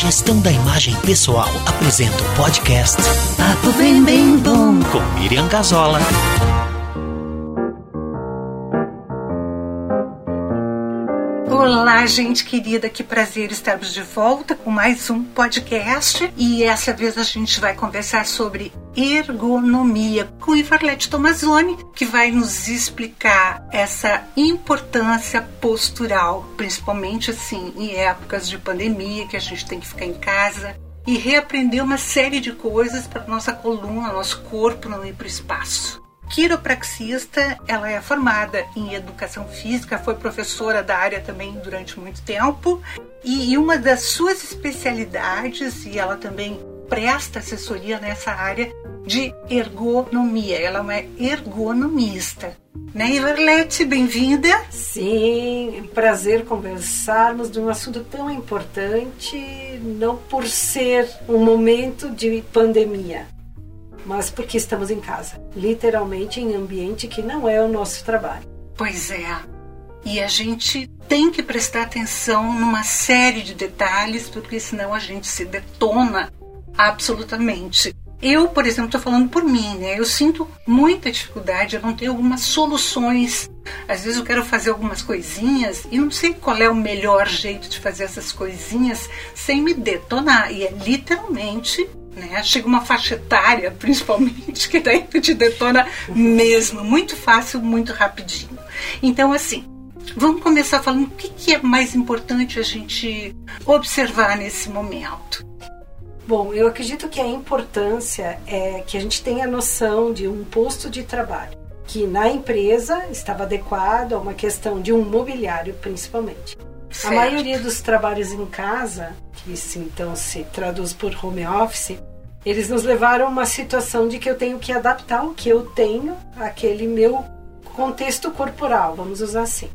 Gestão da imagem pessoal apresenta o podcast Papo Bem Bem Bom com Miriam Gazola. Olá, gente querida, que prazer estarmos de volta com mais um podcast. E essa vez a gente vai conversar sobre ergonomia com Ivarlete Tomazoni, que vai nos explicar essa importância postural, principalmente assim em épocas de pandemia, que a gente tem que ficar em casa e reaprender uma série de coisas para nossa coluna, nosso corpo não ir para o espaço. Quiropraxista, ela é formada em educação física, foi professora da área também durante muito tempo. E uma das suas especialidades, e ela também presta assessoria nessa área de ergonomia. Ela é uma ergonomista. Né, Iverlete, bem-vinda. Sim, prazer conversarmos de um assunto tão importante, não por ser um momento de pandemia, mas porque estamos em casa, literalmente em ambiente que não é o nosso trabalho. Pois é. E a gente tem que prestar atenção numa série de detalhes, porque senão a gente se detona absolutamente. Eu, por exemplo, estou falando por mim, né? Eu sinto muita dificuldade, eu não tenho algumas soluções. Às vezes eu quero fazer algumas coisinhas e não sei qual é o melhor jeito de fazer essas coisinhas sem me detonar. E é literalmente né? Chega uma faixa etária, principalmente, que daí te detona mesmo, muito fácil, muito rapidinho. Então, assim, vamos começar falando o que, que é mais importante a gente observar nesse momento. Bom, eu acredito que a importância é que a gente tenha noção de um posto de trabalho que na empresa estava adequado a uma questão de um mobiliário, principalmente. Certo. A maioria dos trabalhos em casa, que então se traduz por home office, eles nos levaram a uma situação de que eu tenho que adaptar o que eu tenho àquele meu contexto corporal, vamos usar assim.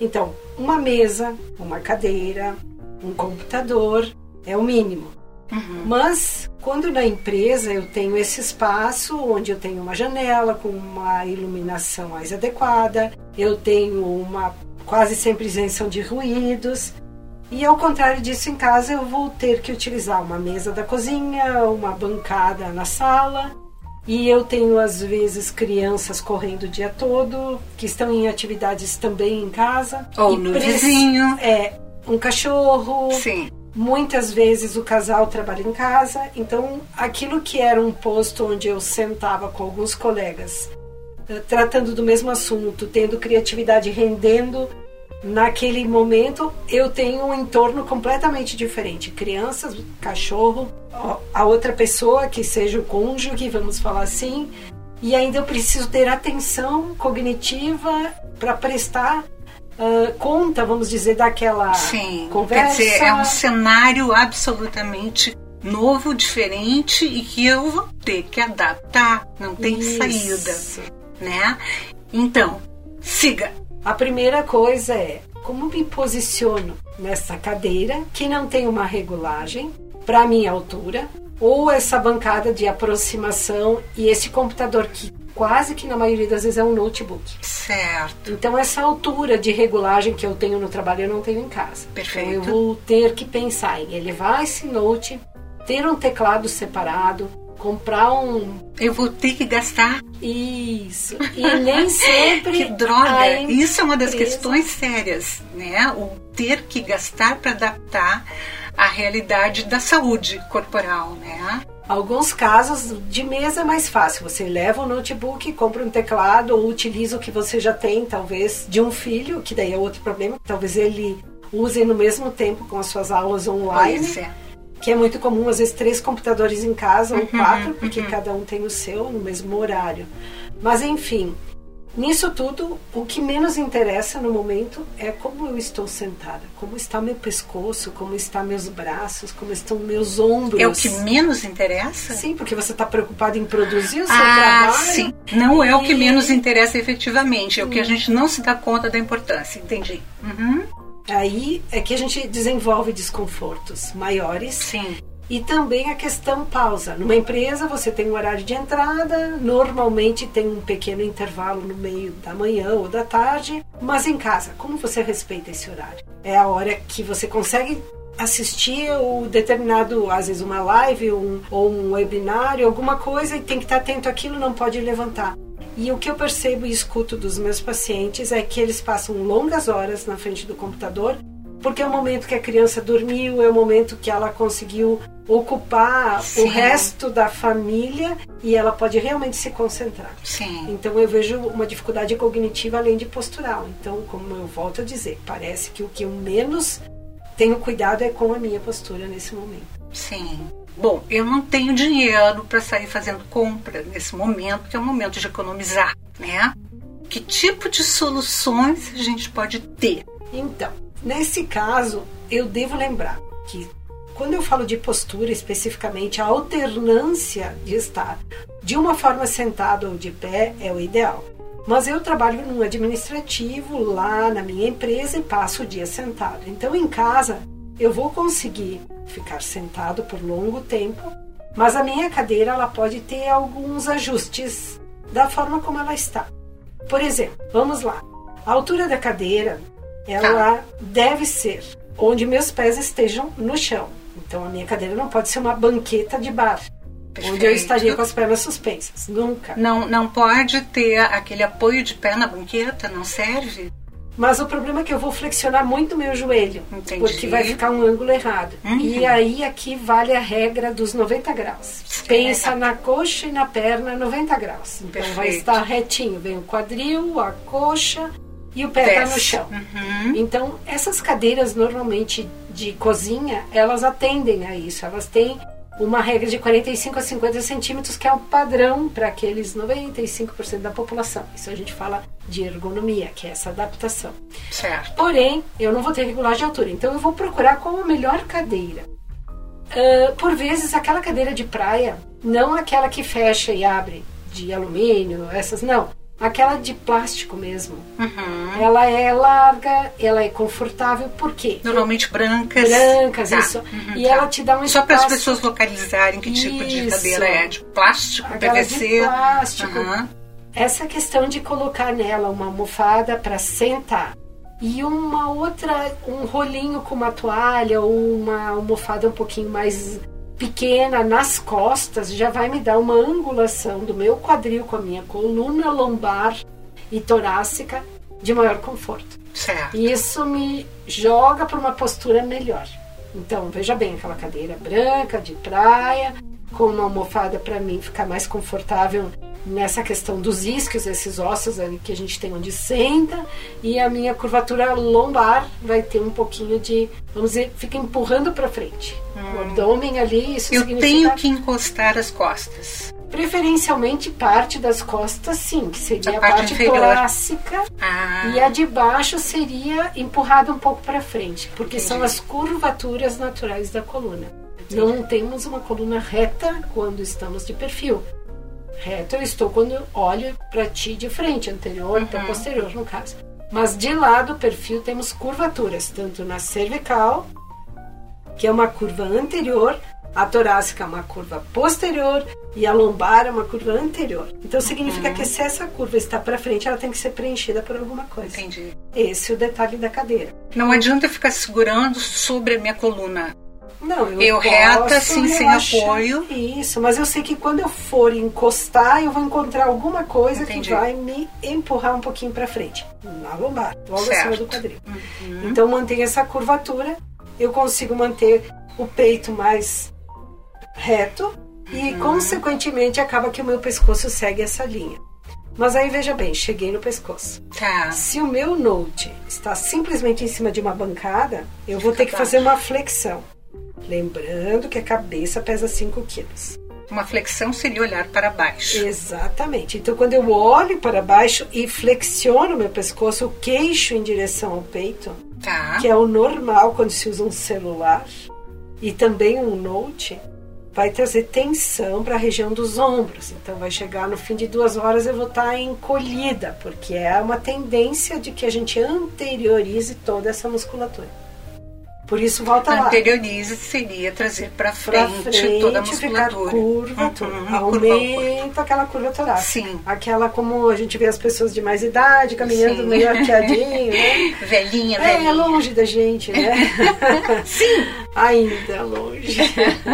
Então, uma mesa, uma cadeira, um computador é o mínimo. Uhum. Mas quando na empresa eu tenho esse espaço onde eu tenho uma janela com uma iluminação mais adequada, eu tenho uma quase sempre isenção de ruídos. E ao contrário disso, em casa eu vou ter que utilizar uma mesa da cozinha, uma bancada na sala. E eu tenho às vezes crianças correndo o dia todo, que estão em atividades também em casa. Ou no vizinho. É, um cachorro. Sim. Muitas vezes o casal trabalha em casa, então aquilo que era um posto onde eu sentava com alguns colegas tratando do mesmo assunto, tendo criatividade, rendendo, naquele momento eu tenho um entorno completamente diferente. Crianças, cachorro, a outra pessoa que seja o cônjuge, vamos falar assim, e ainda eu preciso ter atenção cognitiva para prestar uh, conta, vamos dizer, daquela Sim, conversa. Quer dizer, é um cenário absolutamente novo, diferente e que eu vou ter que adaptar, não tem Isso. saída né? Então, siga. A primeira coisa é como me posiciono nessa cadeira que não tem uma regulagem para minha altura ou essa bancada de aproximação e esse computador que quase que na maioria das vezes é um notebook. Certo. Então essa altura de regulagem que eu tenho no trabalho eu não tenho em casa. Perfeito. Então eu vou ter que pensar em elevar esse note, ter um teclado separado, comprar um. Eu vou ter que gastar. Isso. E nem sempre. que droga! Isso é uma das questões sérias, né? O ter que gastar para adaptar à realidade da saúde corporal, né? Alguns casos de mesa é mais fácil. Você leva o notebook, compra um teclado ou utiliza o que você já tem, talvez, de um filho, que daí é outro problema. Talvez ele use no mesmo tempo com as suas aulas online. Pois é que é muito comum, às vezes, três computadores em casa ou uhum, quatro, porque uhum. cada um tem o seu no mesmo horário. Mas, enfim, nisso tudo, o que menos interessa no momento é como eu estou sentada, como está meu pescoço, como estão meus braços, como estão meus ombros. É o que menos interessa? Sim, porque você está preocupado em produzir o seu ah, trabalho. Sim, não e... é o que menos interessa efetivamente, é o que a gente não se dá conta da importância, entendi. Uhum. Aí é que a gente desenvolve desconfortos maiores. Sim. E também a questão pausa. Numa empresa você tem um horário de entrada, normalmente tem um pequeno intervalo no meio da manhã ou da tarde, mas em casa, como você respeita esse horário? É a hora que você consegue assistir o determinado, às vezes uma live um, ou um webinário, alguma coisa e tem que estar atento àquilo, não pode levantar. E o que eu percebo e escuto dos meus pacientes é que eles passam longas horas na frente do computador, porque é o momento que a criança dormiu, é o momento que ela conseguiu ocupar Sim. o resto da família e ela pode realmente se concentrar. Sim. Então eu vejo uma dificuldade cognitiva além de postural. Então, como eu volto a dizer, parece que o que eu menos tenho cuidado é com a minha postura nesse momento. Sim. Bom, eu não tenho dinheiro para sair fazendo compra nesse momento, que é o momento de economizar, né? Que tipo de soluções a gente pode ter? Então, nesse caso, eu devo lembrar que quando eu falo de postura especificamente, a alternância de estar de uma forma sentado ou de pé é o ideal. Mas eu trabalho num administrativo lá na minha empresa e passo o dia sentado. Então em casa eu vou conseguir ficar sentado por longo tempo, mas a minha cadeira ela pode ter alguns ajustes da forma como ela está. Por exemplo, vamos lá. A altura da cadeira ela tá. deve ser onde meus pés estejam no chão. Então a minha cadeira não pode ser uma banqueta de bar. Perfeito. Onde eu estaria com as pernas suspensas. Nunca. Não, não pode ter aquele apoio de pé na banqueta, não serve? Mas o problema é que eu vou flexionar muito meu joelho. Entendi. Porque vai ficar um ângulo errado. Uhum. E aí aqui vale a regra dos 90 graus. Pensa na coxa e na perna 90 graus. Então Perfeito. vai estar retinho. Vem o quadril, a coxa e o pé está no chão. Uhum. Então, essas cadeiras normalmente de cozinha, elas atendem a isso. Elas têm uma regra de 45 a 50 centímetros, que é o padrão para aqueles 95% da população. Isso a gente fala de ergonomia, que é essa adaptação. Certo. Porém, eu não vou ter regulagem de altura, então eu vou procurar qual a melhor cadeira. Uh, por vezes, aquela cadeira de praia, não aquela que fecha e abre, de alumínio, essas não aquela de plástico mesmo. Uhum. Ela é larga, ela é confortável, por quê? Normalmente brancas. Brancas, tá. isso. Uhum, e tá. ela te dá um Só para as pessoas localizarem que isso. tipo de cadeira é. De plástico, aquela PVC. De plástico. Uhum. Essa questão de colocar nela uma almofada para sentar e uma outra, um rolinho com uma toalha ou uma almofada um pouquinho mais pequena nas costas já vai me dar uma angulação do meu quadril com a minha coluna lombar e torácica de maior conforto. Certo. E isso me joga para uma postura melhor. Então, veja bem aquela cadeira branca de praia, com uma almofada para mim ficar mais confortável nessa questão dos isquios, esses ossos ali que a gente tem onde senta, e a minha curvatura lombar vai ter um pouquinho de, vamos dizer, fica empurrando para frente. Hum. O abdômen ali, isso Eu significa... tenho que encostar as costas. Preferencialmente parte das costas, sim, que seria a, a parte, parte torácica ah. e a de baixo seria empurrada um pouco para frente, porque Entendi. são as curvaturas naturais da coluna. Entendi. Não temos uma coluna reta quando estamos de perfil reto eu estou quando olho para ti de frente, anterior uhum. para posterior, no caso. Mas de lado, o perfil, temos curvaturas, tanto na cervical, que é uma curva anterior, a torácica é uma curva posterior e a lombar é uma curva anterior. Então significa uhum. que se essa curva está para frente, ela tem que ser preenchida por alguma coisa. Entendi. Esse é o detalhe da cadeira. Não adianta ficar segurando sobre a minha coluna. Não, eu, eu reta, assim, sem apoio. Isso, mas eu sei que quando eu for encostar, eu vou encontrar alguma coisa Entendi. que vai me empurrar um pouquinho para frente, na lombar, logo certo. acima do quadril. Uhum. Então mantém essa curvatura, eu consigo manter o peito mais reto e, uhum. consequentemente, acaba que o meu pescoço segue essa linha. Mas aí veja bem, cheguei no pescoço. Tá. Se o meu note está simplesmente em cima de uma bancada, eu vou ter que fazer uma flexão. Lembrando que a cabeça pesa 5 quilos. Uma flexão seria olhar para baixo. Exatamente. Então, quando eu olho para baixo e flexiono meu pescoço, o queixo em direção ao peito, tá. que é o normal quando se usa um celular e também um note, vai trazer tensão para a região dos ombros. Então, vai chegar no fim de duas horas eu vou estar encolhida, porque é uma tendência de que a gente anteriorize toda essa musculatura. Por isso volta lá. Anteriorize seria trazer para frente, frente, toda a musculatura. curva, Uhum, tudo. curva. aumenta aquela curva torácica. Sim. Aquela como a gente vê as pessoas de mais idade caminhando Sim. meio arqueadinho, né? Velhinha, É, velhinha. é longe da gente, né? Sim. Ainda é longe.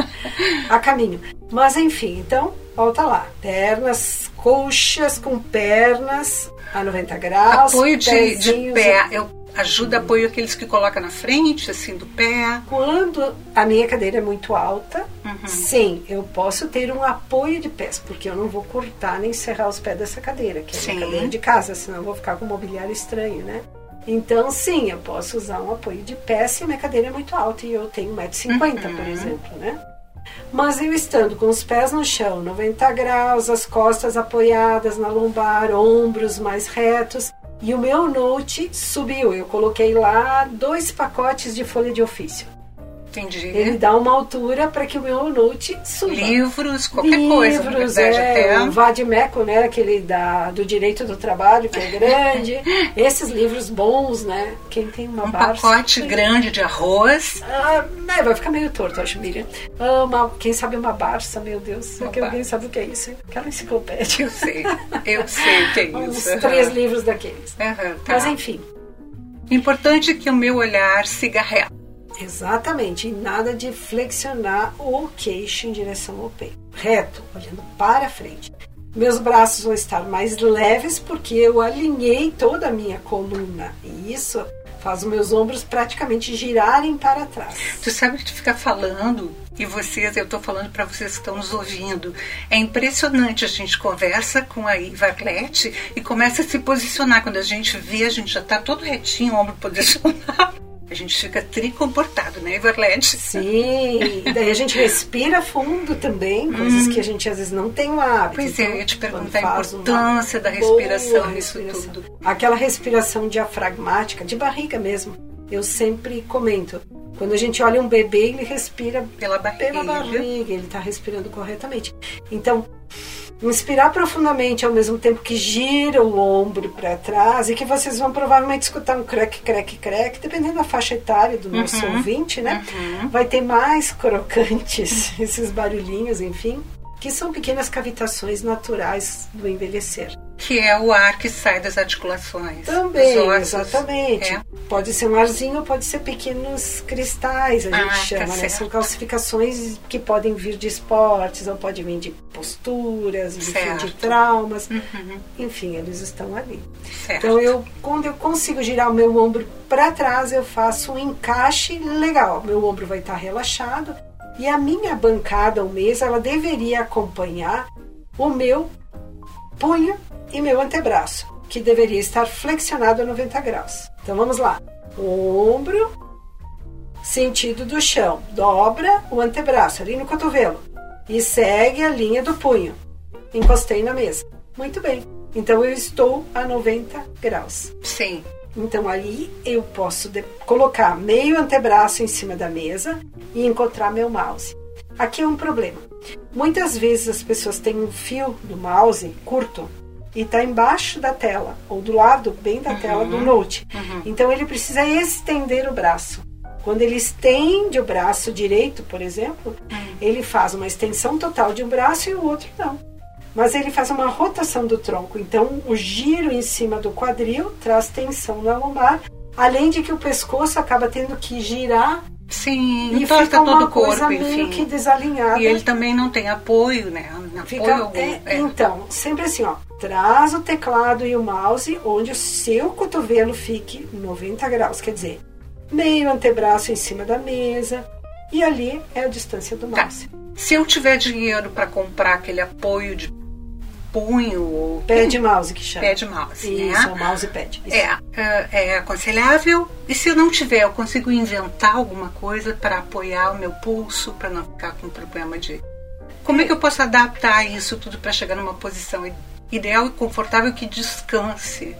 a caminho. Mas enfim, então, volta lá. Pernas, coxas com pernas a 90 graus. Apoio de, de pé. Eu ajuda apoio aqueles que coloca na frente, assim, do pé. Quando a minha cadeira é muito alta, Uhum. sim, eu posso ter um apoio de pés, porque eu não vou cortar nem serrar os pés dessa cadeira, que é a cadeira de casa, senão eu vou ficar com um mobiliário estranho, né? Então, sim, eu posso usar um apoio de pé se a minha cadeira é muito alta e eu tenho 1,50m, por Uhum. exemplo, né? Mas eu estando com os pés no chão, 90 graus, as costas apoiadas na lombar, ombros mais retos, e o meu note subiu. Eu coloquei lá dois pacotes de folha de ofício. Entendi. Ele dá uma altura para que o meu note suba. Livros, qualquer coisa, na Livros, é, até. o Vadimeco, né, aquele da, do direito do trabalho, que é grande. Esses livros bons, né? Quem tem uma Um Barça- pacote grande de arroz. Ah, né, vai ficar meio torto, acho, Miriam. Ah, uma- quem sabe uma Barça, meu Deus. Uma que alguém sabe o que é isso? Aquela enciclopédia. Eu sei, eu sei o que é Uns isso. três livros daqueles. Aham, tá. Mas enfim, Importante que o meu olhar siga reto. Exatamente, e nada de flexionar o queixo em direção ao peito. Reto, olhando para frente. Meus braços vão estar mais leves porque eu alinhei toda a minha coluna. E isso faz os meus ombros praticamente girarem para trás. Tu sabe que tu fica falando, e vocês, eu estou falando para vocês que estão nos ouvindo, é impressionante. A gente conversa com a Ivarlete e começa a se posicionar. Quando a gente vê, a gente já está todo retinho, ombro posicionado. A gente fica tricomportado, né, Ivarlete? Sim, daí a gente respira fundo também, coisas que a gente às vezes não tem o hábito. Pois é, Então, eu ia te quando perguntar a importância da respiração nisso tudo. Aquela respiração diafragmática, de barriga mesmo. Eu sempre comento. Quando a gente olha um bebê, ele respira Pela barriga. pela barriga, ele está respirando corretamente. Então, inspirar profundamente ao mesmo tempo que gira o ombro para trás e que vocês vão provavelmente escutar um crack, crack, crack, dependendo da faixa etária do nosso Uhum. ouvinte, né? Uhum. Vai ter mais crocantes, esses barulhinhos, enfim, que são pequenas cavitações naturais do envelhecer. Que é o ar que sai das articulações. Também, exatamente. É. Pode ser um arzinho, pode ser pequenos cristais, a gente Ah, tá chama, né? certo. São calcificações que podem vir de esportes, ou pode vir de posturas, enfim, de traumas. Uhum, Enfim, eles estão ali. certo. Então, eu, quando eu consigo girar o meu ombro para trás, eu faço um encaixe legal. Meu ombro vai estar relaxado e a minha bancada ou mesa, ela deveria acompanhar o meu punho e meu antebraço, que deveria estar flexionado a 90 graus. Então, vamos lá. Ombro, sentido do chão. Dobra o antebraço ali no cotovelo e segue a linha do punho. Encostei na mesa. Muito bem. Então eu estou a 90 graus. Sim. Então ali eu posso colocar meio antebraço em cima da mesa e encontrar meu mouse. Aqui é um problema. Muitas vezes as pessoas têm um fio do mouse curto e está embaixo da tela ou do lado bem da tela do note. Então ele precisa estender o braço. Quando ele estende o braço direito, por exemplo, ele faz uma extensão total de um braço e o outro não. Mas ele faz uma rotação do tronco. Então, o giro em cima do quadril traz tensão na lombar, além de que o pescoço acaba tendo que girar Sim, e fica todo uma o corpo, coisa meio enfim. que desalinhada. E ele também não tem apoio, né? Fica, apoio algum. é, é. Então, sempre assim, ó. Traz o teclado e o mouse onde o seu cotovelo fique 90 graus. Quer dizer, meio antebraço em cima da mesa. E ali é a distância do Tá. mouse. Se eu tiver dinheiro para comprar aquele apoio de punho ou Pé de mouse que chama. pé de mouse, Isso, né? o mouse pad. Isso. É, é, é aconselhável. E se eu não tiver, eu consigo inventar alguma coisa para apoiar o meu pulso, para não ficar com problema de. Como é que eu posso adaptar isso tudo para chegar numa posição ideal e confortável que descanse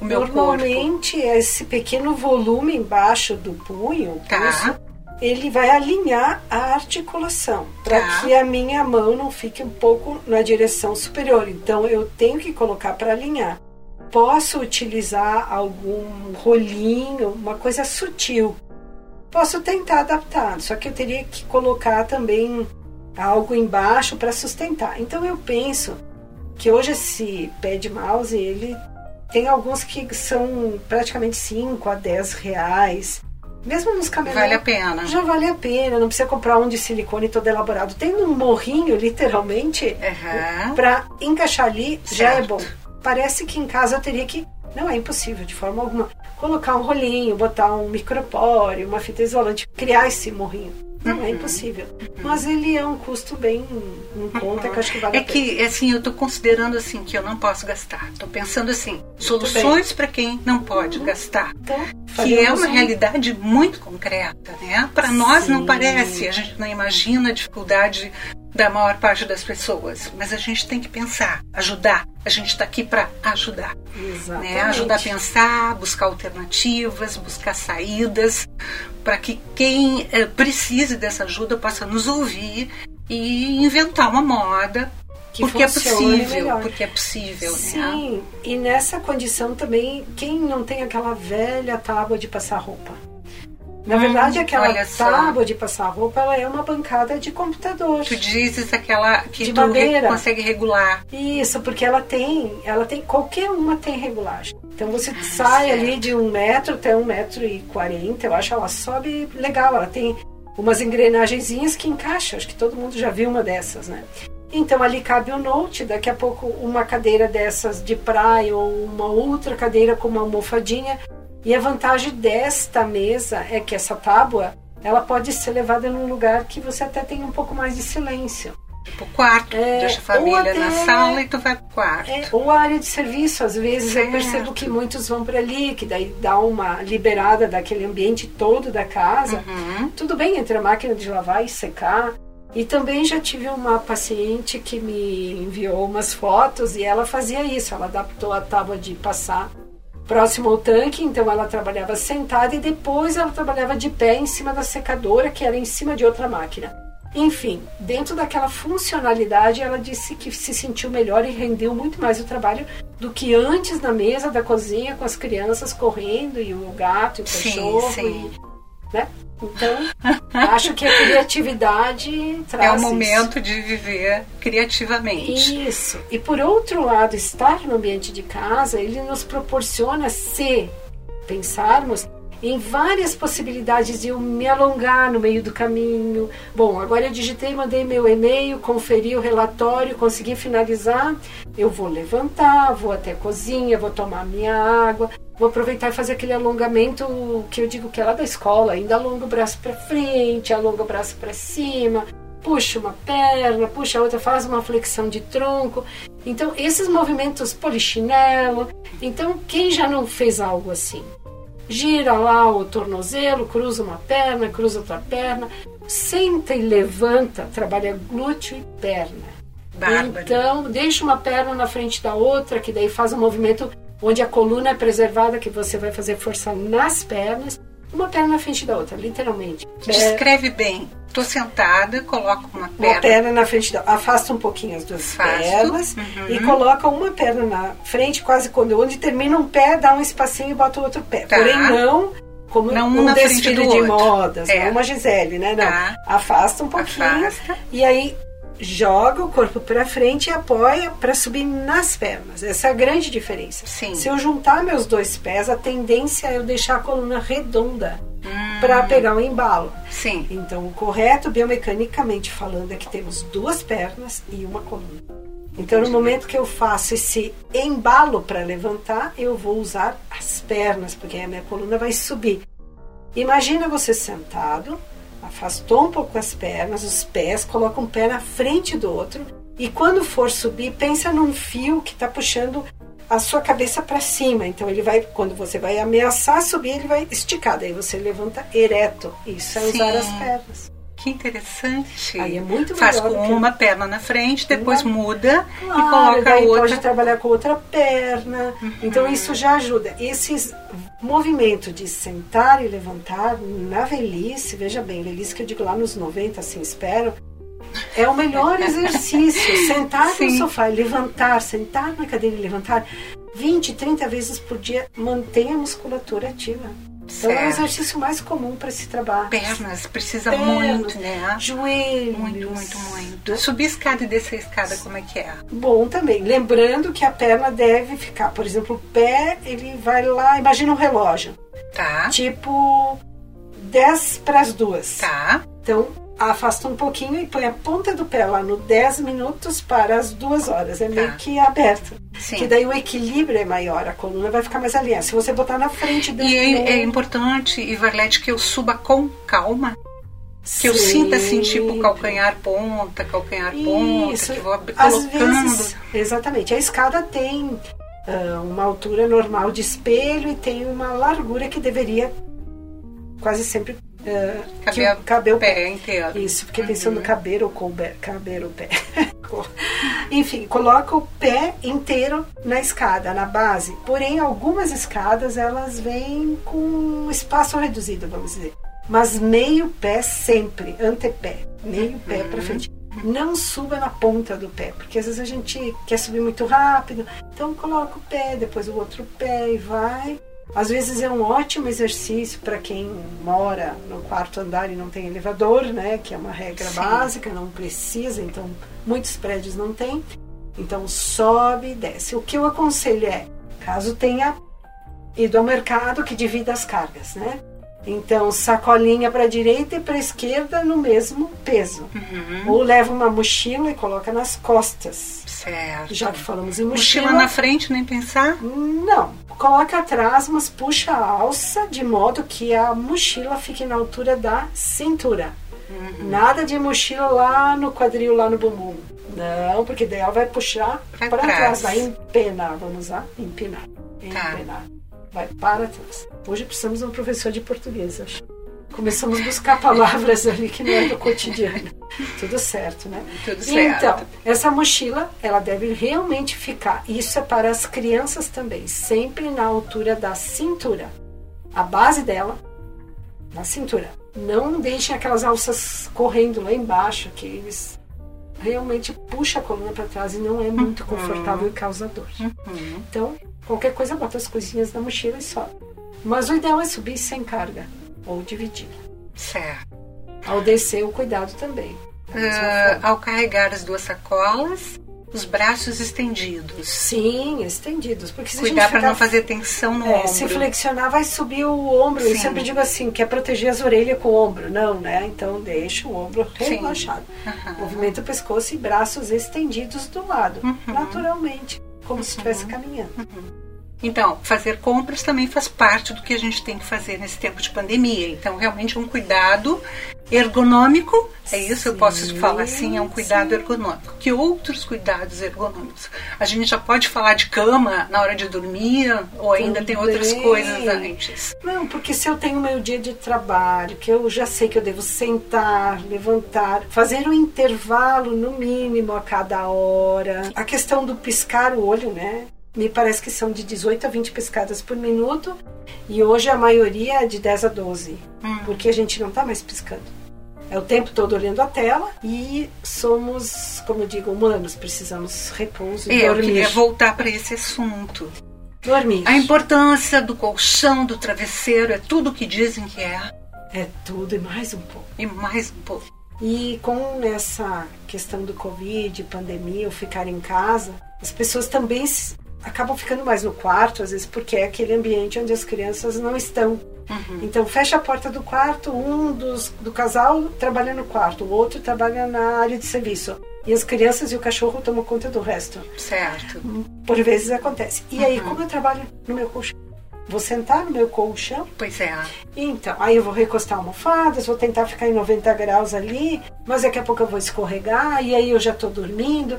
o meu corpo? Normalmente, esse pequeno volume embaixo do punho, Tá. pulso, ele vai alinhar a articulação para Tá. que a minha mão não fique um pouco na direção superior. Então, eu tenho que colocar para alinhar. Posso utilizar algum rolinho, uma coisa sutil. posso tentar adaptar, só que eu teria que colocar também algo embaixo para sustentar. Então eu penso que hoje esse pé de mouse, ele tem alguns que são praticamente 5 a 10 reais. Mesmo nos camelôs. Vale a pena. Já vale a pena. Não precisa comprar um de silicone todo elaborado. Tem um morrinho, literalmente, Uhum. para encaixar ali já é Certo. bom. Parece que em casa eu teria que. Não é impossível, de forma alguma. Colocar um rolinho, botar um micropore, uma fita isolante, criar esse morrinho. Não Uhum. é impossível. Mas ele é um custo bem em conta que eu acho que vale É a pena. que, assim, eu tô considerando, assim, que eu não posso gastar. Tô pensando, assim, soluções para quem não pode gastar. Então, Que é uma um- realidade muito concreta, né? Para nós não parece, a gente não imagina a dificuldade da maior parte das pessoas, mas a gente tem que pensar, ajudar. A gente está aqui para ajudar, Exatamente. né? Ajudar a pensar, buscar alternativas, buscar saídas, para que quem eh, precise dessa ajuda possa nos ouvir e inventar uma moda, Que porque é possível, porque é possível, né? Sim, e nessa condição também, quem não tem aquela velha tábua de passar roupa? Na verdade, aquela tábua de passar roupa, ela é uma bancada de computador. Tu dizes aquela que De tu madeira. consegue regular. Isso, porque ela tem, ela tem, qualquer uma tem regulagem. Então você sai Ah, certo. ali de um metro até um metro e quarenta, eu acho ela sobe legal, ela tem umas engrenagenzinhas que encaixam, acho que todo mundo já viu uma dessas, né? Então ali cabe o note, daqui a pouco uma cadeira dessas de praia ou uma outra cadeira com uma almofadinha. E a vantagem desta mesa é que essa tábua, ela pode ser levada num lugar que você até tem um pouco mais de silêncio. Tipo, quarto, É, deixa a família até- na sala e tu vai pro quarto. É, ou a área de serviço, às vezes eu Certo. percebo que muitos vão para ali, que daí dá uma liberada daquele ambiente todo da casa. Uhum. Tudo bem entre a máquina de lavar e secar. E também já tive uma paciente que me enviou umas fotos e ela fazia isso, ela adaptou a tábua de passar próximo ao tanque, então ela trabalhava sentada e depois ela trabalhava de pé em cima da secadora, que era em cima de outra máquina. Enfim, dentro daquela funcionalidade, ela disse que se sentiu melhor e rendeu muito mais o trabalho do que antes na mesa da cozinha com as crianças correndo e o gato e o Sim, cachorro. sim. E, né? Então, acho que a criatividade traz É o isso. momento de viver criativamente. Isso. E por outro lado, estar no ambiente de casa, ele nos proporciona, se pensarmos, em várias possibilidades de eu me alongar no meio do caminho. Bom, agora eu digitei, mandei meu e-mail, conferi o relatório, consegui finalizar. Eu vou levantar, vou até a cozinha, vou tomar minha água, vou aproveitar e fazer aquele alongamento que eu digo que é lá da escola. Ainda alonga o braço para frente, alonga o braço para cima, puxa uma perna, puxa a outra, faz uma flexão de tronco. Então, esses movimentos polichinelo. Então, quem já não fez algo assim? Gira lá o tornozelo, cruza uma perna, cruza outra perna, senta e levanta, trabalha glúteo e perna. Bárbaro. Então, deixa uma perna na frente da outra, que daí faz um movimento onde a coluna é preservada, que você vai fazer força nas pernas, uma perna na frente da outra, literalmente. Descreve bem. Tô sentada, coloco uma uma perna. perna na frente da afasta um pouquinho as duas Afasto. pernas Uhum. e coloca uma perna na frente, quase quando onde termina um pé, dá um espacinho e bota o outro pé. Tá. Porém não como Não um desfile de modas, É. não uma Gisele, né? Não. Tá. Afasta um pouquinho Afasta. e aí joga o corpo para frente e apoia para subir nas pernas. Essa é a grande diferença. Sim. Se eu juntar meus dois pés, a tendência é eu deixar a coluna redonda Hum, para pegar o embalo. Sim. Então, o correto biomecanicamente falando é que temos duas pernas e uma coluna. Então, no momento que eu faço esse embalo para levantar, eu vou usar as pernas, porque a minha coluna vai subir. Imagina você sentado, afastou um pouco as pernas, os pés, coloca um pé na frente do outro e quando for subir, pensa num fio que está puxando a sua cabeça para cima. Então ele vai, quando você vai ameaçar subir, ele vai esticar. Daí você levanta ereto. Isso é usar Sim. as pernas. Que interessante. Aí é muito Faz com que- uma perna na frente, depois muda e Claro, coloca a outra. pode trabalhar com outra perna. Uhum. Então isso já ajuda. Esses movimentos de sentar e levantar na velhice, veja bem, velhice que eu digo lá nos 90, assim, espero, é o melhor exercício. Sentar no Sim. sofá e levantar, sentar na cadeira e levantar 20, 30 vezes por dia, mantém a musculatura ativa. Então é o Certo. exercício mais comum para esse trabalho. Pernas, precisa Pernas, muito, né? Joelhos. Muito, muito, muito. Subir escada e descer escada, como é que é? Bom também. Lembrando que a perna deve ficar, por exemplo, o pé, ele vai lá, imagina um relógio. Tá, Tipo 10 para as duas. tá. Então, afasta um pouquinho e põe a ponta do pé lá no 10 minutos para as duas horas. É meio Tá. que aberto. Sim. Que daí o equilíbrio é maior, a coluna vai ficar mais alinhada. Se você botar na frente do E é, é importante, Ivarlete, que eu suba com calma. Que eu sinta assim, tipo, calcanhar ponta, calcanhar ponta, Isso. que vou ab- Às vezes, exatamente. A escada tem ah, uma altura normal de espelho e tem uma largura que deveria quase sempre ah, que Caber, o- caber o pé. pé inteiro. Isso, fiquei pensando no caber ou couber, caber o pé. Enfim, coloca o pé inteiro na escada, na base. Porém, algumas escadas elas vêm com espaço reduzido, vamos dizer. Mas meio pé sempre, antepé, meio pé para frente. Não suba na ponta do pé, porque às vezes a gente quer subir muito rápido. Então coloca o pé, depois o outro pé e vai. Às vezes é um ótimo exercício para quem mora no quarto andar e não tem elevador, né? Que é uma regra Sim. básica, não precisa, então muitos prédios não tem. Então sobe e desce. O que eu aconselho é, caso tenha ido ao mercado, que divida as cargas, né? Então, sacolinha para a direita e para esquerda no mesmo peso. Uhum. Ou leva uma mochila e coloca nas costas. Certo. Já que falamos em Mochila mochila, na frente, nem pensar? não. Coloca atrás, mas puxa a alça de modo que a mochila fique na altura da cintura. Uhum. Nada de mochila lá no quadril, lá no bumbum. Não, porque daí ela vai puxar para trás. trás, vai empenar, vamos usar, empinar. Tá. Empenar. Vai para trás. Hoje precisamos de um professor de português, acho. Começamos a buscar palavras ali que não é do cotidiano. Tudo certo, né? Tudo certo. Então, essa mochila, ela deve realmente ficar. Isso é para as crianças também, sempre na altura da cintura. A base dela na cintura. Não deixem aquelas alças correndo lá embaixo, que eles realmente puxa a coluna para trás e não é muito confortável e causa dor. Uhum. Então, qualquer coisa bota as coisinhas na mochila e sobe. Mas o ideal é subir sem carga ou dividir. Certo. Ao descer, o cuidado também. Forma. ao carregar as duas sacolas, os braços estendidos. Sim, estendidos. Porque se Cuidar para ficar não fazer tensão no É, ombro. se flexionar vai subir o ombro. Eu Sim. sempre digo assim, quer proteger as orelhas com o ombro. Não, né? Então deixa o ombro relaxado. Aham. Movimenta o pescoço e braços estendidos do lado, Uhum. naturalmente, como se estivesse caminhando. Então, fazer compras também faz parte do que a gente tem que fazer nesse tempo de pandemia. Então, realmente, um cuidado ergonômico, é isso? Eu posso Sim, falar assim, é um cuidado sim. ergonômico. Que outros cuidados ergonômicos? A gente já pode falar de cama na hora de dormir, ou ainda tem outras Também. coisas antes? Não, porque se eu tenho meu dia de trabalho, que eu já sei que eu devo sentar, levantar, fazer um intervalo no mínimo a cada hora. A questão do piscar o olho, né? Me parece que são de 18 a 20 piscadas por minuto e hoje a maioria é de 10 a 12, Hum. porque a gente não está mais piscando. É o tempo todo olhando a tela e somos, como eu digo, humanos, precisamos repouso e É, eu dormir. queria voltar para esse assunto. Dormir. A importância do colchão, do travesseiro, é tudo o que dizem que é, É tudo e mais um pouco. e mais um pouco. E com essa questão do Covid, pandemia, ou ficar em casa, as pessoas também acabam ficando mais no quarto, às vezes porque é aquele ambiente onde as crianças não estão. Então fecha a porta do quarto, um dos, do casal trabalha no quarto, o outro trabalha na área de serviço. E as crianças e o cachorro tomam conta do resto. Certo. Por vezes acontece. E aí, como eu trabalho no meu colchão? Vou sentar no meu colchão Pois é. então, aí eu vou recostar almofadas, vou tentar ficar em 90 graus ali, mas daqui a pouco eu vou escorregar e aí eu já tô dormindo.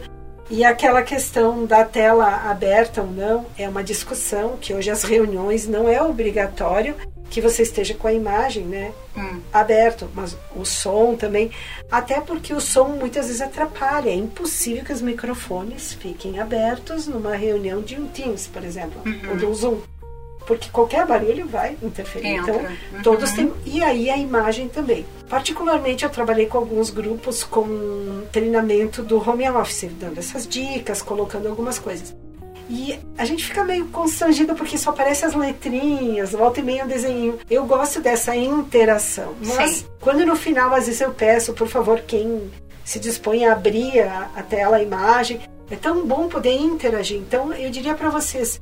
E aquela questão da tela aberta ou não é uma discussão que hoje as reuniões não é obrigatório que você esteja com a imagem, né, Hum. aberto, mas o som também, até porque o som muitas vezes atrapalha. É impossível que os microfones fiquem abertos numa reunião de um Teams, por exemplo, ou de um Zoom. Porque qualquer barulho vai interferir. Entra. Então, Uhum. todos têm. E aí a imagem também. Particularmente, eu trabalhei com alguns grupos com treinamento do home office, dando essas dicas, colocando algumas coisas. E a gente fica meio constrangido porque só aparece as letrinhas, volta e meia um desenho. Eu gosto dessa interação. Mas Sim. quando no final, às vezes eu peço, por favor, quem se dispõe a abrir a, a tela, a imagem, é tão bom poder interagir. Então, eu diria para vocês,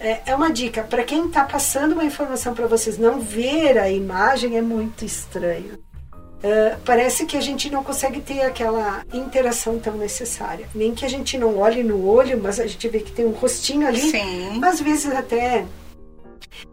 é, é, uma dica para quem está passando uma informação para vocês não ver a imagem é muito estranho. Uh, parece que a gente não consegue ter aquela interação tão necessária. Nem que a gente não olhe no olho, mas a gente vê que tem um rostinho ali. Sim. Às vezes até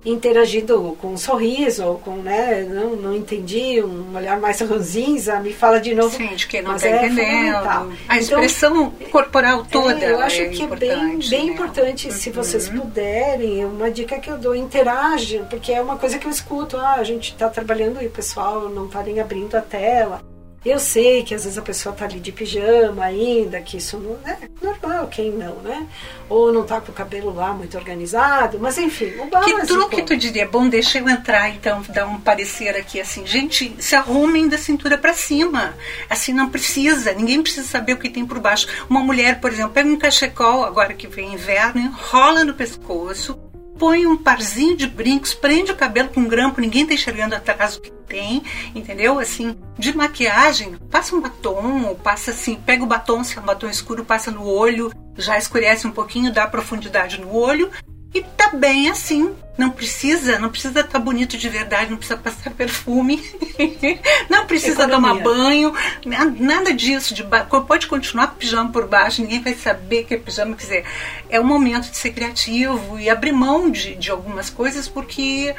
interagindo com um sorriso ou com, né, não, não entendi, um olhar mais ranzinza, me fala de novo. Sim, de que não está é entendendo. A então, expressão então, corporal toda. É, eu acho é que é bem, bem né? importante, uhum. se vocês puderem, uma dica que eu dou, interage, porque é uma coisa que eu escuto, ah, a gente está trabalhando e o pessoal não está nem abrindo a tela. Eu sei que às vezes a pessoa tá ali de pijama ainda, que isso não é normal, quem não, né? Ou não tá com o cabelo lá muito organizado, mas enfim, o básico. Que truque tu diria? Bom, deixa eu entrar então, dar um parecer aqui assim. Gente, se arrumem da cintura para cima. Assim não precisa, ninguém precisa saber o que tem por baixo. Uma mulher, por exemplo, pega um cachecol, agora que vem inverno, enrola no pescoço, põe um parzinho de brincos, prende o cabelo com um grampo, ninguém tá enxergando atrás o que tem, entendeu? Assim, de maquiagem, passa um batom, ou passa assim, pega o batom, se é um batom escuro, passa no olho, já escurece um pouquinho, dá profundidade no olho, e tá bem assim. Não precisa, não precisa estar tá bonito de verdade, não precisa passar perfume, não precisa Economia. tomar banho, nada disso. De pode continuar com pijama por baixo, ninguém vai saber que é pijama. Quer dizer, é o momento de ser criativo e abrir mão de, de algumas coisas, porque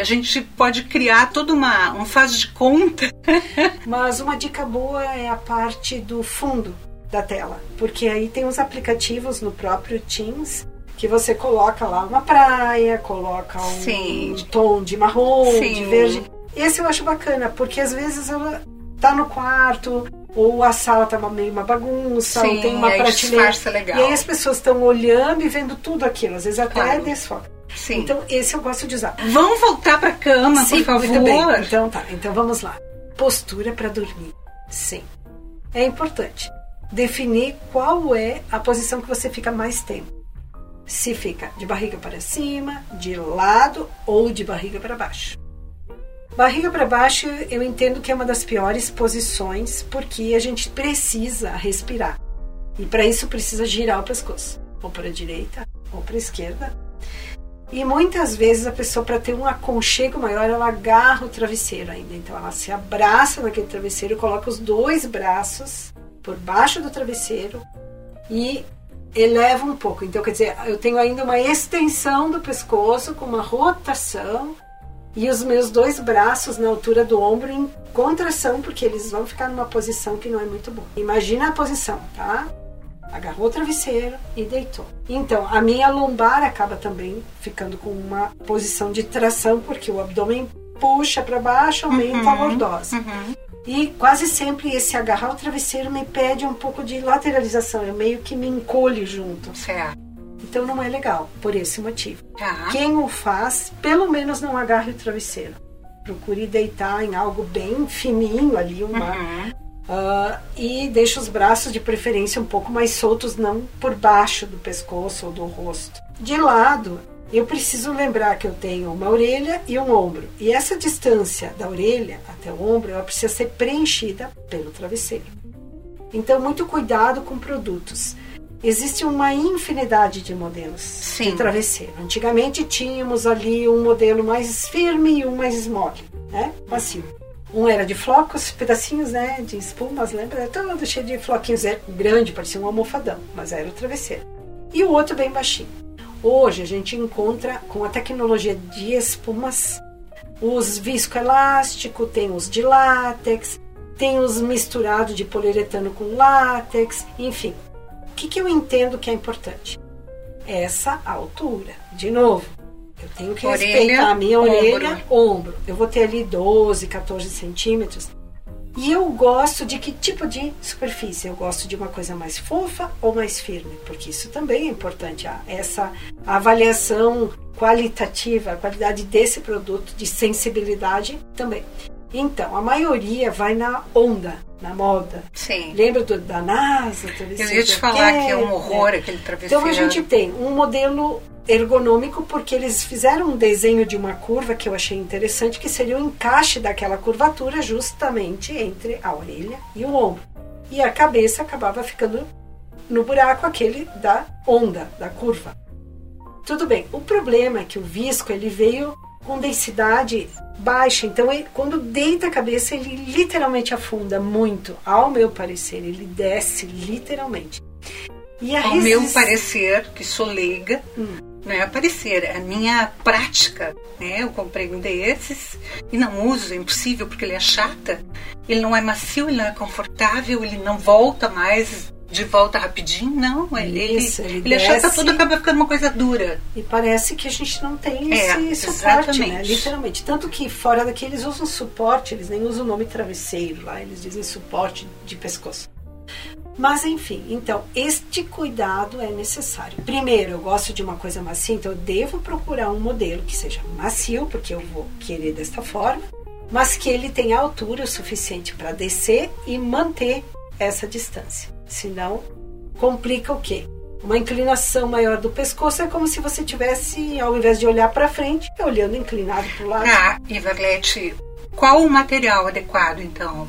a gente pode criar toda uma um faz de conta. Mas uma dica boa é a parte do fundo da tela, porque aí tem os aplicativos no próprio Teams que você coloca lá uma praia, coloca um Sim. tom de marrom, Sim. de verde. Esse eu acho bacana, porque às vezes ela tá no quarto, ou a sala tá meio uma bagunça, Sim, ou tem uma prateleira. E aí as pessoas estão olhando e vendo tudo aquilo, às vezes até claro. desfoca. Sim. Então, esse eu gosto de usar. Vamos voltar para cama, Sim, por favor. Muito bem. Então tá, então vamos lá. Postura para dormir. Sim. É importante definir qual é a posição que você fica mais tempo se fica de barriga para cima, de lado ou de barriga para baixo. Barriga para baixo eu entendo que é uma das piores posições porque a gente precisa respirar. E para isso precisa girar o pescoço, ou para a direita ou para a esquerda. E muitas vezes a pessoa, para ter um aconchego maior, ela agarra o travesseiro ainda. Então ela se abraça naquele travesseiro, coloca os dois braços por baixo do travesseiro e eleva um pouco. Então, quer dizer, eu tenho ainda uma extensão do pescoço com uma rotação e os meus dois braços na altura do ombro em contração, porque eles vão ficar numa posição que não é muito boa. Imagina a posição, tá? Agarrou o travesseiro e deitou. Então, a minha lombar acaba também ficando com uma posição de tração, porque o abdômen puxa para baixo, aumenta uhum, a lordose. Uhum. E quase sempre esse agarrar o travesseiro me pede um pouco de lateralização, eu meio que me encolho junto. Certo. Então não é legal, por esse motivo. Tá. Quem o faz, pelo menos não agarre o travesseiro. Procure deitar em algo bem fininho ali, uma. Uhum. Uh, e deixe os braços de preferência um pouco mais soltos, não por baixo do pescoço ou do rosto. De lado, eu preciso lembrar que eu tenho uma orelha e um ombro. E essa distância da orelha até o ombro, ela precisa ser preenchida pelo travesseiro. Então, muito cuidado com produtos. Existe uma infinidade de modelos Sim. de travesseiro. Antigamente tínhamos ali um modelo mais firme e um mais mole, né? Macio. Um era de flocos, pedacinhos, né, de espumas, lembra? Todo cheio de floquinhos, era grande, parecia um almofadão, mas era o travesseiro. E o outro bem baixinho. Hoje a gente encontra com a tecnologia de espumas os viscoelástico, tem os de látex, tem os misturados de poliuretano com látex, enfim. O que, que eu entendo que é importante? Essa altura. De novo, eu tenho que orelha, respeitar a minha orelha, ombro. ombro. Eu vou ter ali 12, 14 centímetros. E eu gosto de que tipo de superfície? Eu gosto de uma coisa mais fofa ou mais firme? Porque isso também é importante. Essa avaliação qualitativa, a qualidade desse produto, de sensibilidade também. Então, a maioria vai na onda, na moda. Sim. Lembra do, da NASA? Eu ia te falar que é um horror né? aquele travesseiro. Então a gente tem um modelo ergonômico porque eles fizeram um desenho de uma curva que eu achei interessante, que seria o encaixe daquela curvatura justamente entre a orelha e o ombro. E a cabeça acabava ficando no buraco aquele da onda, da curva. Tudo bem. O problema é que o visco ele veio com densidade baixa, então ele, quando deita a cabeça ele literalmente afunda muito, ao meu parecer, ele desce literalmente. E a ao resist... meu parecer, que sou leiga, hum. Não é parecer, é a minha prática, né? Eu comprei um desses e não uso, é impossível porque ele é chata, ele não é macio, ele não é confortável, ele não volta mais de volta rapidinho, não. Ele, Isso, ele, ele, ele achata tudo acaba ficando uma coisa dura. E parece que a gente não tem é, esse suporte, né? Literalmente. Tanto que fora daqui eles usam suporte, eles nem usam o nome travesseiro lá, eles dizem suporte de pescoço. Mas enfim, então este cuidado é necessário. Primeiro, eu gosto de uma coisa macia, então eu devo procurar um modelo que seja macio, porque eu vou querer desta forma, mas que ele tenha altura o suficiente para descer e manter essa distância. Senão, complica o quê? Uma inclinação maior do pescoço é como se você tivesse, ao invés de olhar para frente, olhando inclinado para o lado. Ah, Ivalete, qual o material adequado então?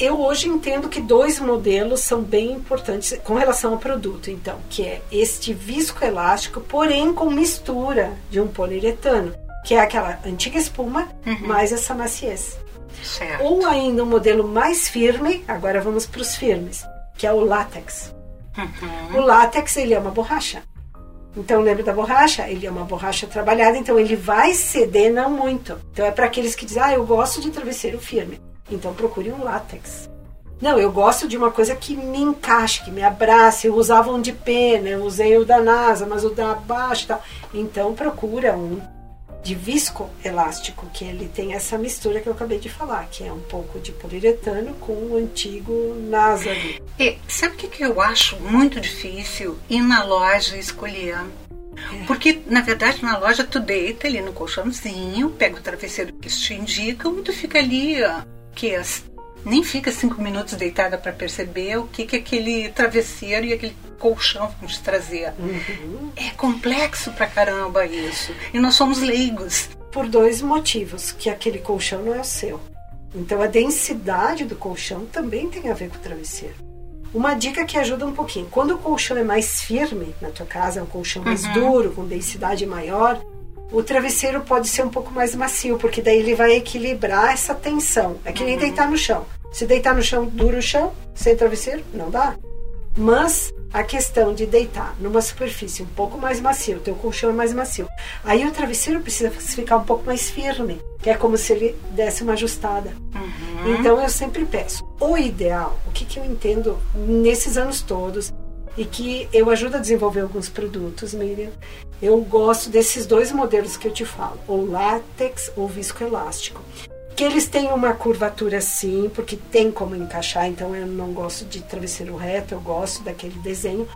Eu hoje entendo que dois modelos são bem importantes com relação ao produto, então, que é este viscoelástico, porém com mistura de um poliuretano, que é aquela antiga espuma uhum. mais essa maciez. Certo. Ou ainda um modelo mais firme, agora vamos para os firmes, que é o látex. Uhum. O látex ele é uma borracha. Então lembra da borracha? Ele é uma borracha trabalhada, então ele vai ceder não muito. Então é para aqueles que dizem, ah, eu gosto de travesseiro firme. Então procure um látex. Não, eu gosto de uma coisa que me encaixe, que me abrace. Eu usava um de pena, eu usei o da NASA, mas o da baixo e tal. Então procura um de visco elástico, que ele tem essa mistura que eu acabei de falar, que é um pouco de poliuretano com o antigo NASA. E sabe o que, que eu acho muito difícil? Ir na loja escolher. É. Porque, na verdade, na loja tu deita ali no colchãozinho, pega o travesseiro que eles te indicam e tu fica ali, que nem fica cinco minutos deitada para perceber o que, que aquele travesseiro e aquele colchão vão te trazer. Uhum. É complexo pra caramba isso. E nós somos leigos. Por dois motivos, que aquele colchão não é o seu. Então a densidade do colchão também tem a ver com o travesseiro. Uma dica que ajuda um pouquinho. Quando o colchão é mais firme na tua casa, é um colchão mais uhum. duro, com densidade maior, o travesseiro pode ser um pouco mais macio, porque daí ele vai equilibrar essa tensão. É que nem uhum. deitar no chão. Se deitar no chão, duro o chão, sem travesseiro, não dá. Mas a questão de deitar numa superfície um pouco mais macia, o teu colchão é mais macio. Aí o travesseiro precisa ficar um pouco mais firme, que é como se ele desse uma ajustada. Uhum. Então eu sempre peço, o ideal, o que, que eu entendo nesses anos todos, e que eu ajudo a desenvolver alguns produtos, Miriam. Eu gosto desses dois modelos que eu te falo, o látex ou viscoelástico. Que eles têm uma curvatura sim, porque tem como encaixar, então eu não gosto de travesseiro reto, eu gosto daquele desenho.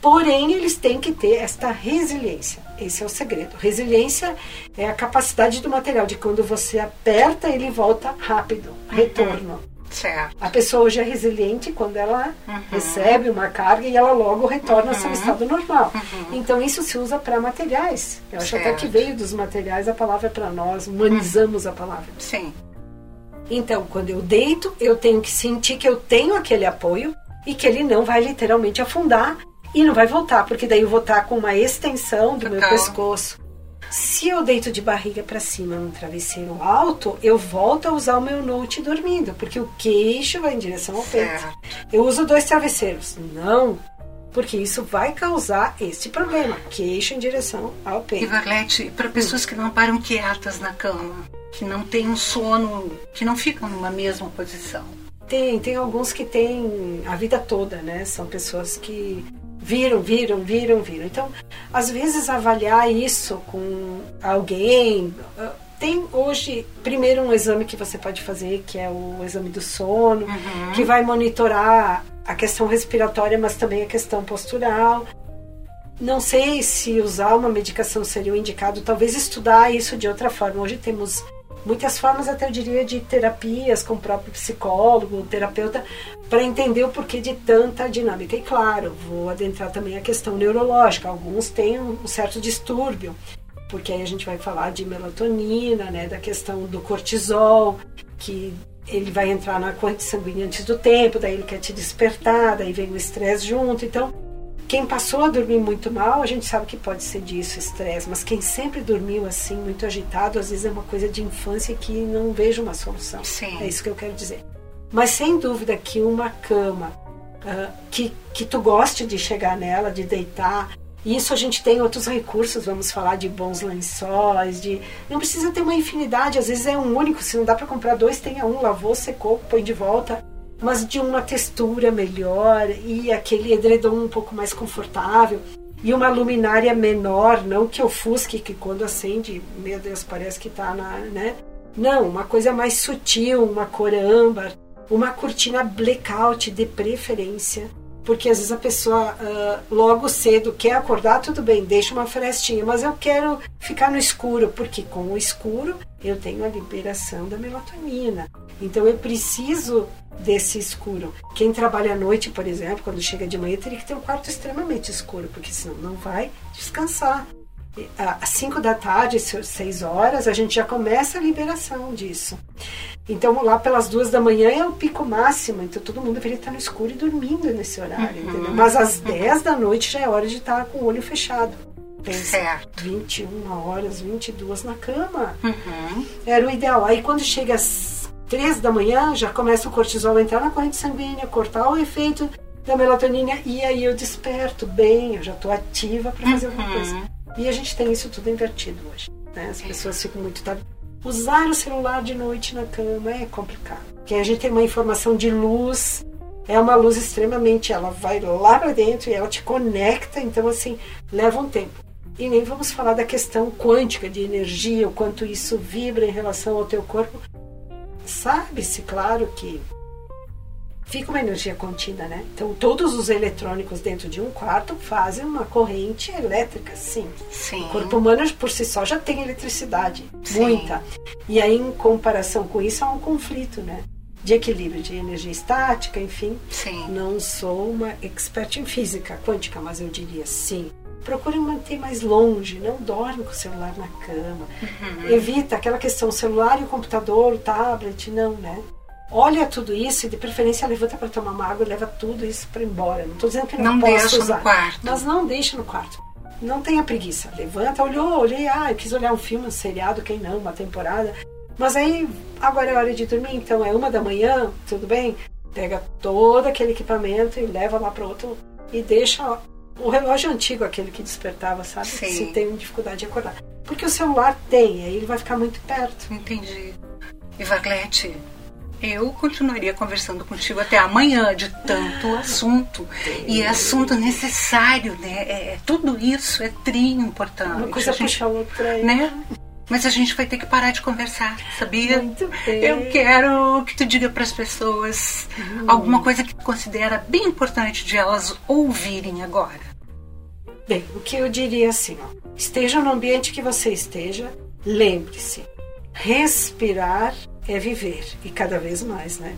Porém, eles têm que ter esta resiliência. Esse é o segredo. Resiliência é a capacidade do material de quando você aperta, ele volta rápido, retorno. Certo. A pessoa hoje é resiliente quando ela uhum. recebe uma carga e ela logo retorna uhum. ao seu uhum. estado normal. Uhum. Então isso se usa para materiais. Eu acho certo. até que veio dos materiais a palavra é para nós, humanizamos a palavra. Sim. Então, quando eu deito, eu tenho que sentir que eu tenho aquele apoio e que ele não vai literalmente afundar e não vai voltar, porque daí eu vou estar com uma extensão do Total. meu pescoço. Se eu deito de barriga para cima num travesseiro alto, eu volto a usar o meu note dormindo, porque o queixo vai em direção ao peito. Eu uso dois travesseiros. Não, porque isso vai causar este problema, queixo em direção ao peito. E Varlete, para pessoas que não param quietas na cama, que não têm um sono, que não ficam numa mesma posição. Tem, tem alguns que têm a vida toda, né? São pessoas que viram, viram, viram, viram. Então, às vezes avaliar isso com alguém. Ah, tem hoje, primeiro, um exame que você pode fazer, que é o exame do sono, uhum. que vai monitorar a questão respiratória, mas também a questão postural. Não sei se usar uma medicação seria o indicado, talvez estudar isso de outra forma. Hoje temos muitas formas até eu diria de terapias com o próprio psicólogo, terapeuta, para entender o porquê de tanta dinâmica. E claro, vou adentrar também a questão neurológica. Alguns têm um certo distúrbio, porque aí a gente vai falar de melatonina, né, da questão do cortisol, que ele vai entrar na corrente sanguínea antes do tempo, daí ele quer te despertar, daí vem o estresse junto. Então, quem passou a dormir muito mal, a gente sabe que pode ser disso, estresse, mas quem sempre dormiu assim, muito agitado, às vezes é uma coisa de infância que não vejo uma solução. Sim. É isso que eu quero dizer. Mas sem dúvida que uma cama uh, que, que tu goste de chegar nela, de deitar, isso a gente tem outros recursos, vamos falar de bons lençóis, de não precisa ter uma infinidade, às vezes é um único, se não dá para comprar dois, tenha um, lavou, secou, põe de volta, mas de uma textura melhor e aquele edredom um pouco mais confortável e uma luminária menor, não que ofusque que quando acende, meu Deus, parece que tá na, né? Não, uma coisa mais sutil, uma cor âmbar, uma cortina blackout de preferência porque às vezes a pessoa uh, logo cedo quer acordar, tudo bem, deixa uma frestinha, mas eu quero ficar no escuro, porque com o escuro eu tenho a liberação da melatonina. Então eu preciso desse escuro. Quem trabalha à noite, por exemplo, quando chega de manhã, teria que ter um quarto extremamente escuro, porque senão não vai descansar. Às 5 da tarde, 6 horas, a gente já começa a liberação disso. Então, lá pelas duas da manhã é o pico máximo, então todo mundo deveria estar no escuro e dormindo nesse horário, uhum. entendeu? Mas às 10 da noite já é hora de estar com o olho fechado. Pensa, certo. 21 horas, 22 na cama. Uhum. Era o ideal. Aí quando chega às 3 da manhã, já começa o cortisol a entrar na corrente sanguínea, cortar o efeito da melatonina e aí eu desperto bem, eu já estou ativa para fazer uhum. alguma coisa. E a gente tem isso tudo invertido hoje. Né? As pessoas ficam muito tarde Usar o celular de noite na cama é complicado. Porque a gente tem uma informação de luz, é uma luz extremamente, ela vai lá para dentro e ela te conecta, então assim, leva um tempo. E nem vamos falar da questão quântica de energia, o quanto isso vibra em relação ao teu corpo. Sabe-se, claro, que fica uma energia contida, né? Então, todos os eletrônicos dentro de um quarto fazem uma corrente elétrica, sim. Sim. O corpo humano, por si só, já tem eletricidade, sim. muita. E aí, em comparação com isso, há um conflito, né? De equilíbrio de energia estática, enfim. Sim. Não sou uma expert em física quântica, mas eu diria sim. Procure manter mais longe, não dorme com o celular na cama. Uhum. Evita aquela questão celular e o computador, o tablet, não, né? Olha tudo isso e de preferência levanta para tomar uma água e leva tudo isso para embora. Não estou dizendo que não, não posso deixa usar, no quarto. mas não deixa no quarto. Não tenha preguiça. Levanta, olhou, olhei, ah, eu quis olhar um filme, um seriado, quem não, uma temporada. Mas aí, agora é hora de dormir, então é uma da manhã, tudo bem? Pega todo aquele equipamento e leva lá para outro e deixa o relógio antigo, aquele que despertava, sabe? Sim. Se tem dificuldade de acordar. Porque o celular tem, aí ele vai ficar muito perto. Entendi. E Vaglete, eu continuaria conversando contigo até amanhã de tanto assunto. E é assunto necessário, né? É, tudo isso é trinho importante. Uma coisa a gente, puxa a outra. Né? Mas a gente vai ter que parar de conversar, sabia? Muito bem. Eu quero que tu diga para as pessoas Hum. alguma coisa que tu considera bem importante de elas ouvirem agora. Bem, o que eu diria assim, ó, esteja no ambiente que você esteja, lembre-se, respirar é viver e cada vez mais, né?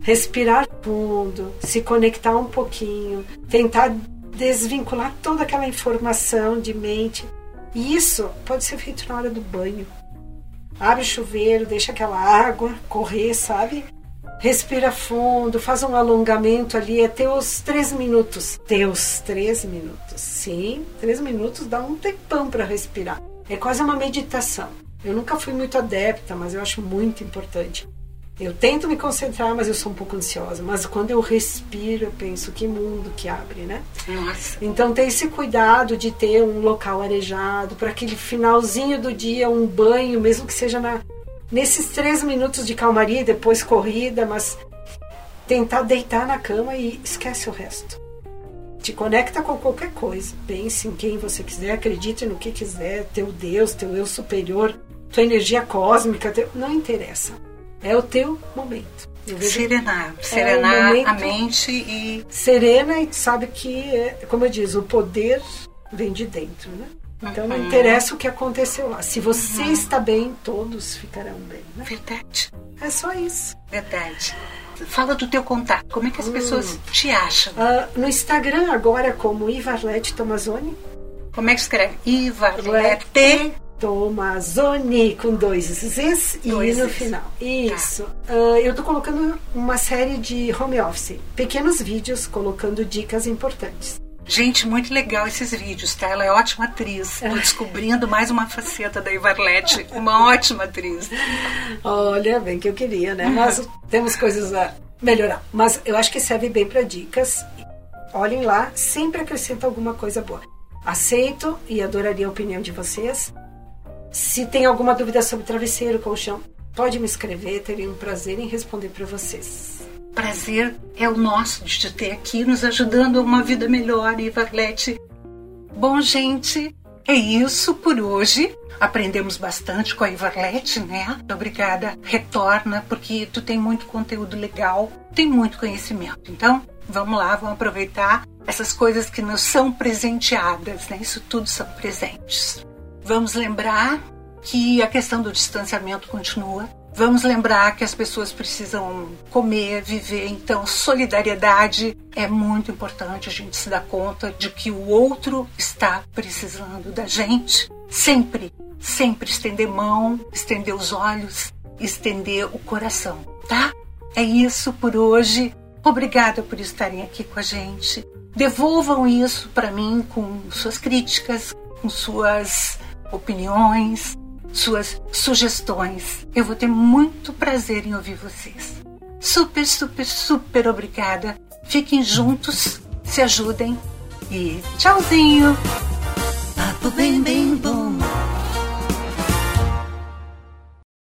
Respirar fundo, se conectar um pouquinho, tentar desvincular toda aquela informação de mente. E isso pode ser feito na hora do banho. Abre o chuveiro, deixa aquela água correr, sabe? Respira fundo, faz um alongamento ali até os três minutos. Teus três minutos. Sim, três minutos dá um tempão para respirar. É quase uma meditação. Eu nunca fui muito adepta, mas eu acho muito importante. Eu tento me concentrar, mas eu sou um pouco ansiosa. Mas quando eu respiro, eu penso que mundo que abre, né? Nossa. Então ter esse cuidado de ter um local arejado para aquele finalzinho do dia, um banho, mesmo que seja na, nesses três minutos de calmaria, depois corrida, mas tentar deitar na cama e esquece o resto. Te conecta com qualquer coisa. Pense em quem você quiser, acredite no que quiser, teu Deus, teu eu superior, tua energia cósmica, teu... não interessa. É o teu momento. Serenar. É Serenar momento- a mente e. serena e sabe que, é, como eu diz, o poder vem de dentro, né? Então não interessa o que aconteceu lá. Se você está bem, todos ficarão bem. Né? Verdade, É só isso. verdade. Fala do teu contato. Como é que as pessoas te acham? Ah, no Instagram agora como Ivarlete Tomazoni. Como é que escreve? Ivarlete. Tomazoni com dois Z's e Dois no final. Isso. Ah, eu tô colocando uma série de home office, pequenos vídeos colocando dicas importantes. Gente, muito legal esses vídeos, tá? Ela é ótima atriz. Tô descobrindo mais uma faceta da Ivarlete. Uma ótima atriz. Olha, bem que eu queria, né? Mas temos coisas a melhorar. Mas eu acho que serve bem para dicas. Olhem lá, sempre acrescenta alguma coisa boa. Aceito e adoraria a opinião de vocês. Se tem alguma dúvida sobre travesseiro, colchão, pode me escrever, terei um prazer em responder para vocês. Prazer é o nosso de te ter aqui nos ajudando a uma vida melhor, Ivarlete. Bom, gente, é isso por hoje. Aprendemos bastante com a Ivarlete, né? Obrigada. Retorna, porque tu tem muito conteúdo legal, tem muito conhecimento. Então, vamos lá, vamos aproveitar essas coisas que nos são presenteadas, né? Isso tudo são presentes. Vamos lembrar que a questão do distanciamento continua. Vamos lembrar que as pessoas precisam comer, viver, então solidariedade é muito importante a gente se dar conta de que o outro está precisando da gente. Sempre, sempre estender mão, estender os olhos, estender o coração, tá? É isso por hoje. Obrigada por estarem aqui com a gente. Devolvam isso para mim com suas críticas, com suas opiniões, suas sugestões. Eu vou ter muito prazer em ouvir vocês. Super, super, super obrigada. Fiquem juntos, se ajudem e tchauzinho. Papo bem, bem bom.